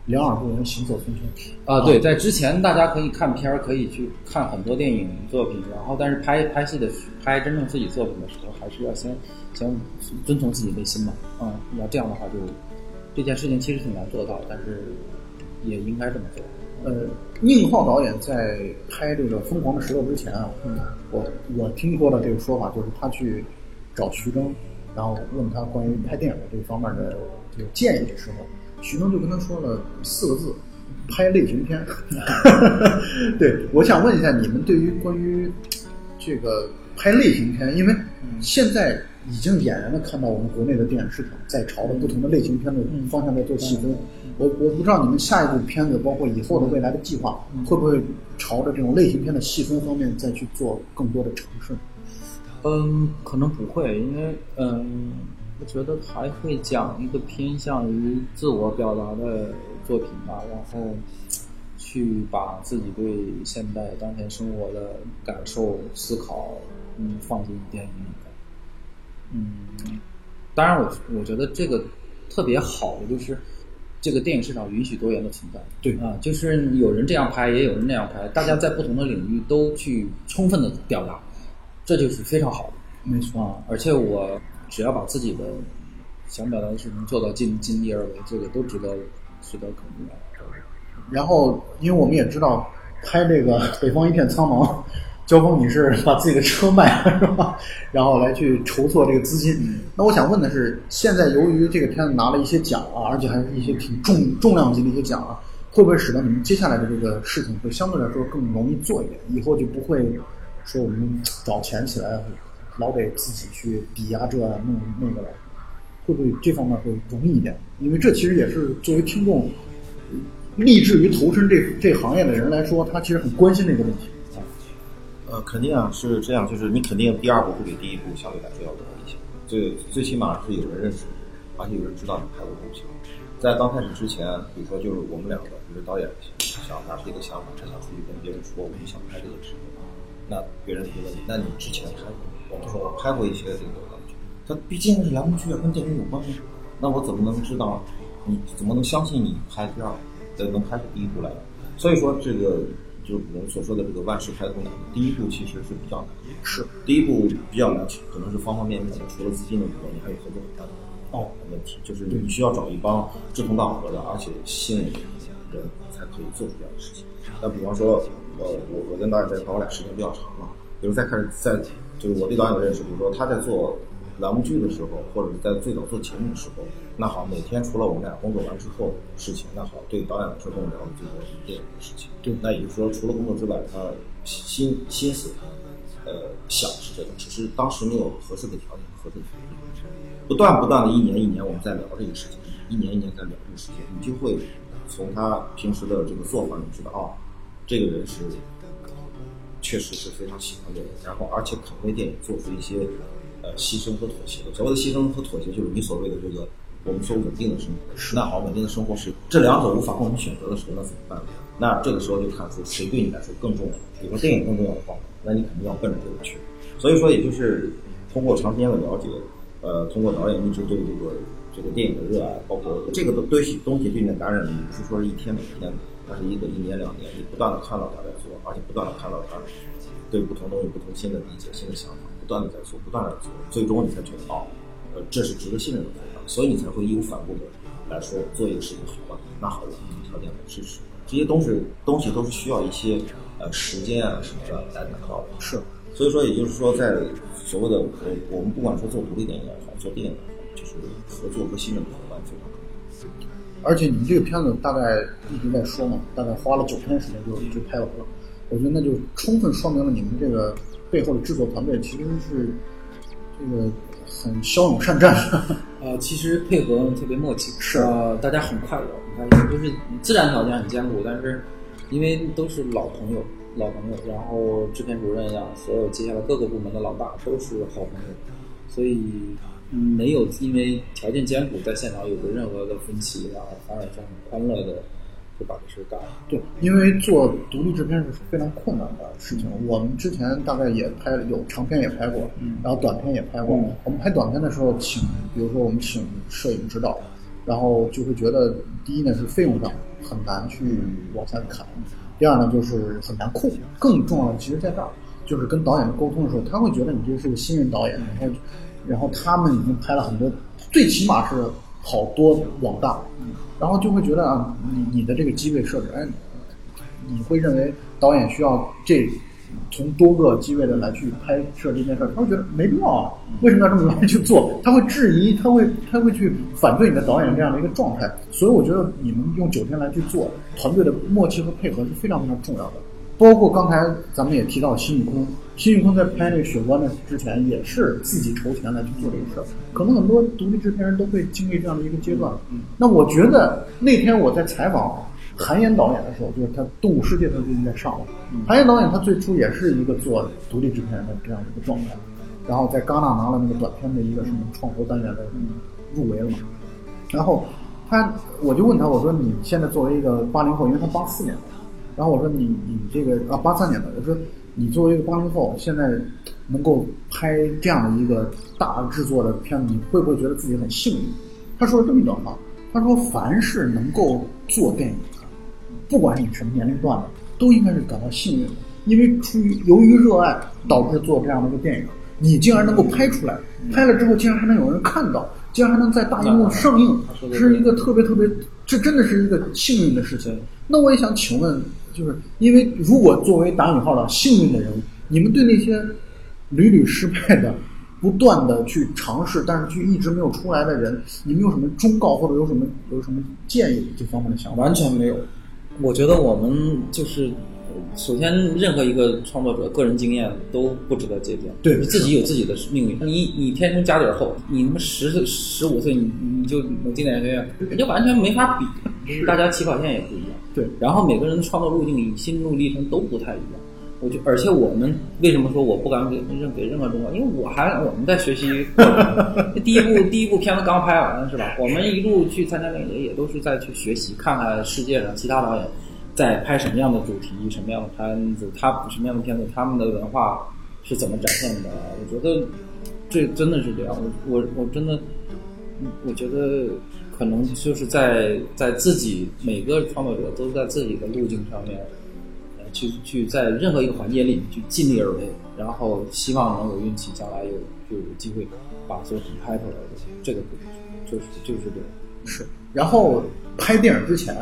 两耳不闻行走匆匆啊，对，在之前大家可以看片儿，可以去看很多电影作品，然后但是拍拍戏的拍真正自己作品的时候，还是要先先遵从自己内心嘛，嗯，要这样的话就这件事情其实挺难做到，但是也应该这么做。呃，宁浩导演在拍这个《疯狂的石头》之前啊，嗯我我听说了这个说法就是他去找徐峥，然后问他关于拍电影的这方面的这个建议的时候，徐峥就跟他说了四个字：拍类型片。(laughs) 对，我想问一下你们对于关于这个拍类型片，因为现在已经俨然的看到我们国内的电影市场在朝着不同的类型片的方向在做细分。我我不知道你们下一部片子，包括以后的未来的计划，会不会朝着这种类型片的细分方面再去做更多的尝试？嗯，可能不会，因为嗯，我觉得还会讲一个偏向于自我表达的作品吧，然后去把自己对现代当前生活的感受、思考，嗯，放进电影里面。嗯，当然我我觉得这个特别好的就是这个电影市场允许多元的存在。对啊，就是有人这样拍，也有人那样拍，大家在不同的领域都去充分的表达，这就是非常好的。没错，啊，而且我只要把自己的想表达的事情做到尽尽力而为，这个都值得值得肯定的。然后，因为我们也知道拍这个《北方一片苍茫》，焦峰你是把自己的车卖了是吧？(laughs) 然后来去筹措这个资金。那我想问的是，现在由于这个片子拿了一些奖啊，而且还是一些挺重重量级的一些奖啊，会不会使得你们接下来的这个事情会相对来说更容易做一点？以后就不会说我们找钱起来老得自己去抵押这弄那个了，会不会这方面会容易一点？因为这其实也是作为听众立志于投身这这行业的人来说，他其实很关心这个问题啊。呃，肯定啊是这样，就是你肯定第二部会比第一部相对来说要多一些，最最起码是有人认识，而且有人知道你拍过东西。在刚开始之前，比如说就是我们两个，就是导演想拿出一个想法，他想出去跟别人说我们想拍这个事情，那别人就问你，那你之前拍过吗？我们说我拍过一些这个栏目剧，他毕竟是栏目剧啊，跟电影有关系，那我怎么能知道？你怎么能相信你拍第二部，能拍出第一部来？所以说这个就是我们所说的这个万事开头难，第一步其实是比较难的。是第一步比较难，可能是方方面面的，除了资金的问题，你还有合作伙伴哦的问题，就是你需要找一帮志同道合的，而且信任的人，才可以做出这样的事情。那比方说，呃，我我跟导演在一块，我俩时间比较长了，比如在开始在就是我对导演的认识，比如说他在做栏目剧的时候，或者是在最早做节目的时候，那好，每天除了我们俩工作完之后事情，那好，对导演来说跟我聊的最多是电影的事情。对那也就是说，除了工作之外，他心心思，呃，想是这个，只是当时没有合适的条件、合适的条件。不断不断的一年一年，我们在聊这个事情，一年一年在聊这个事情，你就会从他平时的这个做法，你知道啊，这个人是确实是非常喜欢这个，然后而且肯为电影做出一些呃牺牲和妥协的。所谓的牺牲和妥协，就是你所谓的这个我们说稳定的生活。那好，稳定的生活是这两者无法共同选择的时候，那怎么办？那这个时候就看出谁对你来说更重要。比如说电影更重要的话，那你肯定要奔着这个去。所以说，也就是通过长时间的了解，呃，通过导演一直对这个这个电影的热爱，包括这个东西东西对你的感染，不是说是一天两天的，它是一个一年两年，你不断的看到他在做，而且不断的看到他对不同东西不同新的理解、新的想法，不断的在做，不断的做，最终你才觉得哦，呃，这是值得信任的伙伴，所以你才会义无反顾的来说做一个事情好吧，那好，我们条件来支持。这些东西东西都是需要一些呃时间啊什么的来达到的。是，所以说，也就是说，在所谓的我我们不管说做独立电影也好，做电影也好，就是合作和信任的伙伴非常重要。而且你们这个片子大概一直在说嘛，大概花了九天时间就就拍完了，我觉得那就充分说明了你们这个背后的制作团队其实是这个很骁勇善战。(laughs) 呃，其实配合特别默契，是。呃，大家很快乐，你看，就是自然条件很艰苦，但是因为都是老朋友，老朋友，然后制片主任呀，所有接下来各个部门的老大都是好朋友，所以嗯，没有因为条件艰苦在现场有过任何的分歧，然后反而是很欢乐的就把这事干了。对，因为做独立制片是非常困难的事情。我们之前大概也拍了，有长片也拍过，然后短片也拍过。嗯我们拍短片的时候，请比如说我们请摄影指导，然后就会觉得，第一呢是费用上很难去往下砍，第二呢就是很难控。更重要的，其实在这儿就是跟导演沟通的时候，他会觉得你这是个新人导演，然后然后他们已经拍了很多，最起码是好多网大，然后就会觉得啊，你你的这个机位设置，哎，你会认为导演需要这从多个机位的来去拍摄这件事儿，他会觉得没必要啊，为什么要这么来去做？他会质疑，他会他会去反对你的导演这样的一个状态。所以我觉得你们用九天来去做，团队的默契和配合是非常非常重要的。包括刚才咱们也提到辛宇空，辛宇空在拍那个《雪关》的之前，也是自己筹钱来去做这个事儿。可能很多独立制片人都会经历这样的一个阶段。那我觉得那天我在采访韩延导演的时候，就是他《动物世界》他最近在上嘛。韩延导演他最初也是一个做独立制片人的这样的一个状态，然后在戛纳拿了那个短片的一个什么创投单元的入围了嘛。然后他，我就问他，我说你现在作为一个八零后，因为他八四年的，然后我说你你这个啊八三年的，我说你作为一个八零后，现在能够拍这样的一个大制作的片子，你会不会觉得自己很幸运？他说了这么一段话，他说凡是能够做电影的，不管你什么年龄段的，都应该是感到幸运的，因为出于由于热爱导致做这样的一个电影，你竟然能够拍出来，拍了之后竟然还能有人看到，竟然还能在大荧幕上映，是一个特别特别，这真的是一个幸运的事情。那我也想请问，就是因为如果作为打引号的幸运的人，你们对那些屡屡失败的、不断的去尝试，但是却一直没有出来的人，你们有什么忠告或者有什么有什么建议这方面的想法？完全没有。我觉得我们就是，呃首先任何一个创作者个人经验都不值得借鉴。对你自己有自己的命运。你你天生家底儿厚，你他妈十岁十五岁你你就能进电影学院，人家完全没法比，大家起跑线也不一样。对然后每个人的创作路径、心路历程都不太一样。我就而且我们为什么说我不敢给任给任何忠告？因为我还我们在学习，(laughs) 第一部第一部片子刚拍完是吧？我们一路去参加电影节，也都是在去学习，看看世界上其他导演在拍什么样的主题、什么样的片子，他什么样的片子，他们的文化是怎么展现的。我觉得这真的是这样，我我我真的，我觉得可能就是在在自己每个创作者都在自己的路径上面。呃去去在任何一个环节里面去尽力而为，然后希望能有运气，将来有就有机会把作品拍出来。这个就是就是这样。是，然后拍电影之前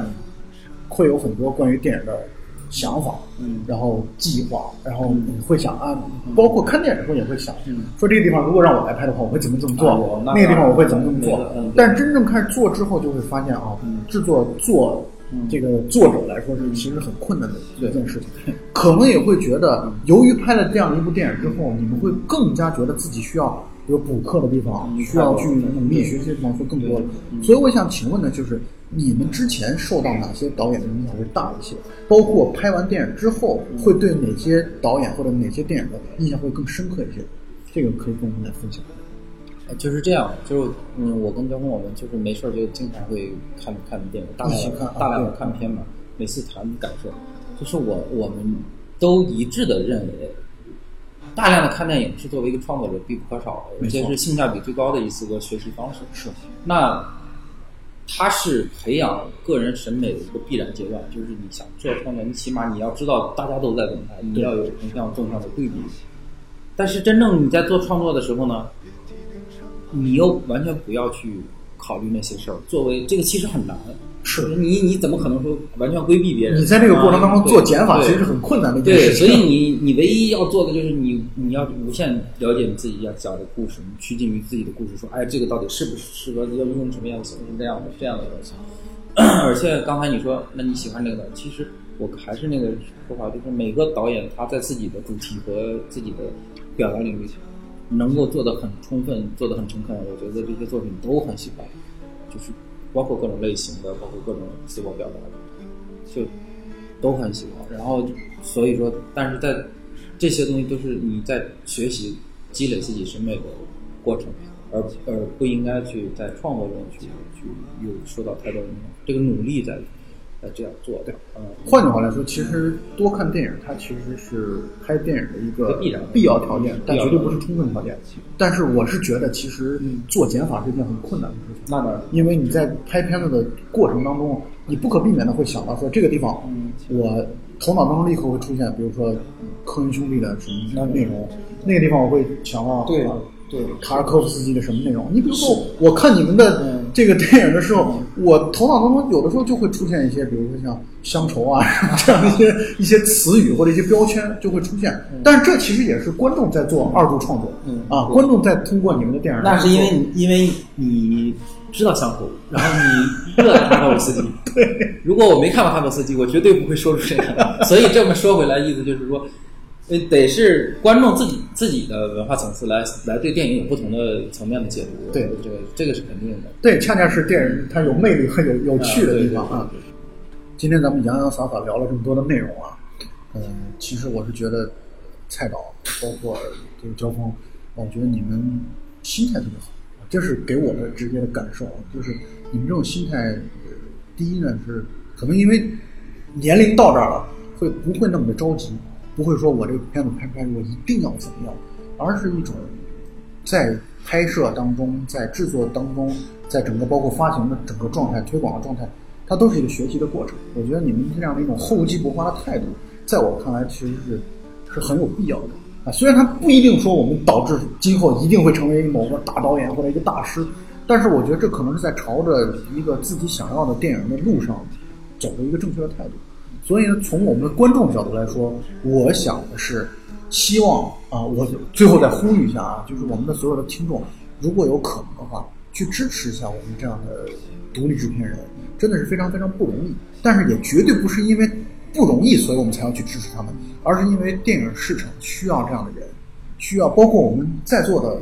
会有很多关于电影的想法，嗯。然后计划，然后你会想啊，包括看电影的时候也会想，嗯。说这个地方如果让我来拍的话，我会怎么怎么做，那那个地方我会怎么怎么做。但是真正开始做之后，就会发现啊，嗯。制作做嗯。这个作者来说是其实很困难的一件事情，可能也会觉得，由于拍了这样一部电影之后，你们会更加觉得自己需要有补课的地方，嗯。需要去努力学习的地方会更多了。嗯。所以我想请问的就是，你们之前受到哪些导演的影响会大一些？包括拍完电影之后，会对哪些导演或者哪些电影的印象会更深刻一些？这个可以跟我们来分享。呃就是这样，就是嗯，我跟交锋我们就是没事就经常会看看电影，大量看啊大量的看片嘛，每次谈感受，就是我我们都一致的认为，大量的看电影是作为一个创作者必不可少的，而且是性价比最高的一次个学习方式。是，那它是培养个人审美的一个必然阶段，就是你想做创作，你起码你要知道大家都在怎么拍，你要有横向纵向的对比。但是真正你在做创作的时候呢，你又完全不要去考虑那些事儿。作为这个其实很难，是你你怎么可能说完全规避别人？你在这个过程当中啊做减法，其实是很困难的一件对，事情。所以你你唯一要做的就是你你要无限了解你自己要讲的故事，你趋近于自己的故事，说哎这个到底适不适合要用什么样的形式这样的这样的东西。(clears throat) 而且刚才你说，那你喜欢这个，其实我还是那个说法，就是每个导演他在自己的主题和自己的表达领域能够做的很充分，做的很诚恳，我觉得这些作品都很喜欢，就是包括各种类型的，包括各种自我表达的，就都很喜欢。然后所以说，但是在这些东西都是你在学习、积累自己审美的过程，而而不应该去在创作中去去有受到太多影响。这个努力在在这样做的，嗯，换句话来说，其实多看电影，它其实是拍电影的一个必然必要条件，但绝对不是充分条件。但是我是觉得，其实做减法是一件很困难的事情。那当然，因为你在拍片子的过程当中，你不可避免的会想到说这个地方，嗯我头脑当中立刻会出现，比如说科恩兄弟的什么内容，那个地方我会想到对啊对卡尔科夫斯基的什么内容？你比如说，我看你们的嗯这个电影的时候，我头脑当中有的时候就会出现一些，比如说像乡愁啊 (laughs) 这样的一些一些词语或者一些标签就会出现。但是这其实也是观众在做二度创作，嗯啊，观众在通过你们的电影，那是因为你因为你知道乡愁，然后你热爱哈托斯基。(laughs) 对，如果我没看过哈托斯基，我绝对不会说出这个。所以这么说回来，意思就是说，呃，得是观众自己自己的文化层次来来对电影有不同的层面的解读。对这个这个是肯定的。对，恰恰是电影它有魅力和有有趣的地方啊。今天咱们洋洋洒洒聊了这么多的内容啊，嗯，其实我是觉得蔡导包括这个交锋，我觉得你们心态特别好，这是给我的直接的感受啊，就是你们这种心态，呃第一呢是可能因为年龄到这儿了，会不会那么的着急，不会说我这个片子拍不拍我一定要怎么样，而是一种在拍摄当中，在制作当中，在整个包括发行的整个状态、推广的状态，它都是一个学习的过程。我觉得你们这样的一种厚积薄发的态度，在我看来其实是是很有必要的啊。虽然它不一定说我们导致今后一定会成为某个大导演或者一个大师，但是我觉得这可能是在朝着一个自己想要的电影的路上走的一个正确的态度。所以呢，从我们的观众角度来说，我想的是，希望啊，我最后再呼吁一下啊，就是我们的所有的听众，如果有可能的话，去支持一下我们这样的独立制片人，真的是非常非常不容易。但是也绝对不是因为不容易，所以我们才要去支持他们，而是因为电影市场需要这样的人，需要包括我们在座的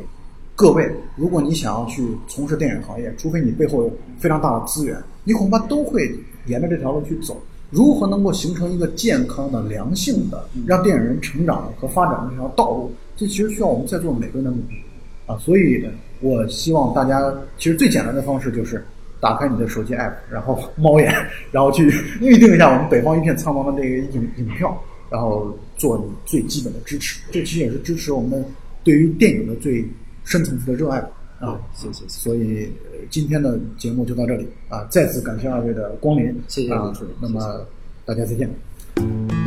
各位，如果你想要去从事电影行业，除非你背后有非常大的资源，你恐怕都会沿着这条路去走。如何能够形成一个健康的、良性的，让电影人成长和发展的这条道路？这其实需要我们在座每个人的努力啊！所以，我希望大家其实最简单的方式就是打开你的手机 app，然后猫眼，(laughs) 然后去预定一下我们北方一片苍茫的这个影影票，然后做你最基本的支持。这其实也是支持我们对于电影的最深层次的热爱吧啊！谢谢。所以呃今天的节目就到这里啊！再次感谢二位的光临，啊谢谢主持人那么大家再见。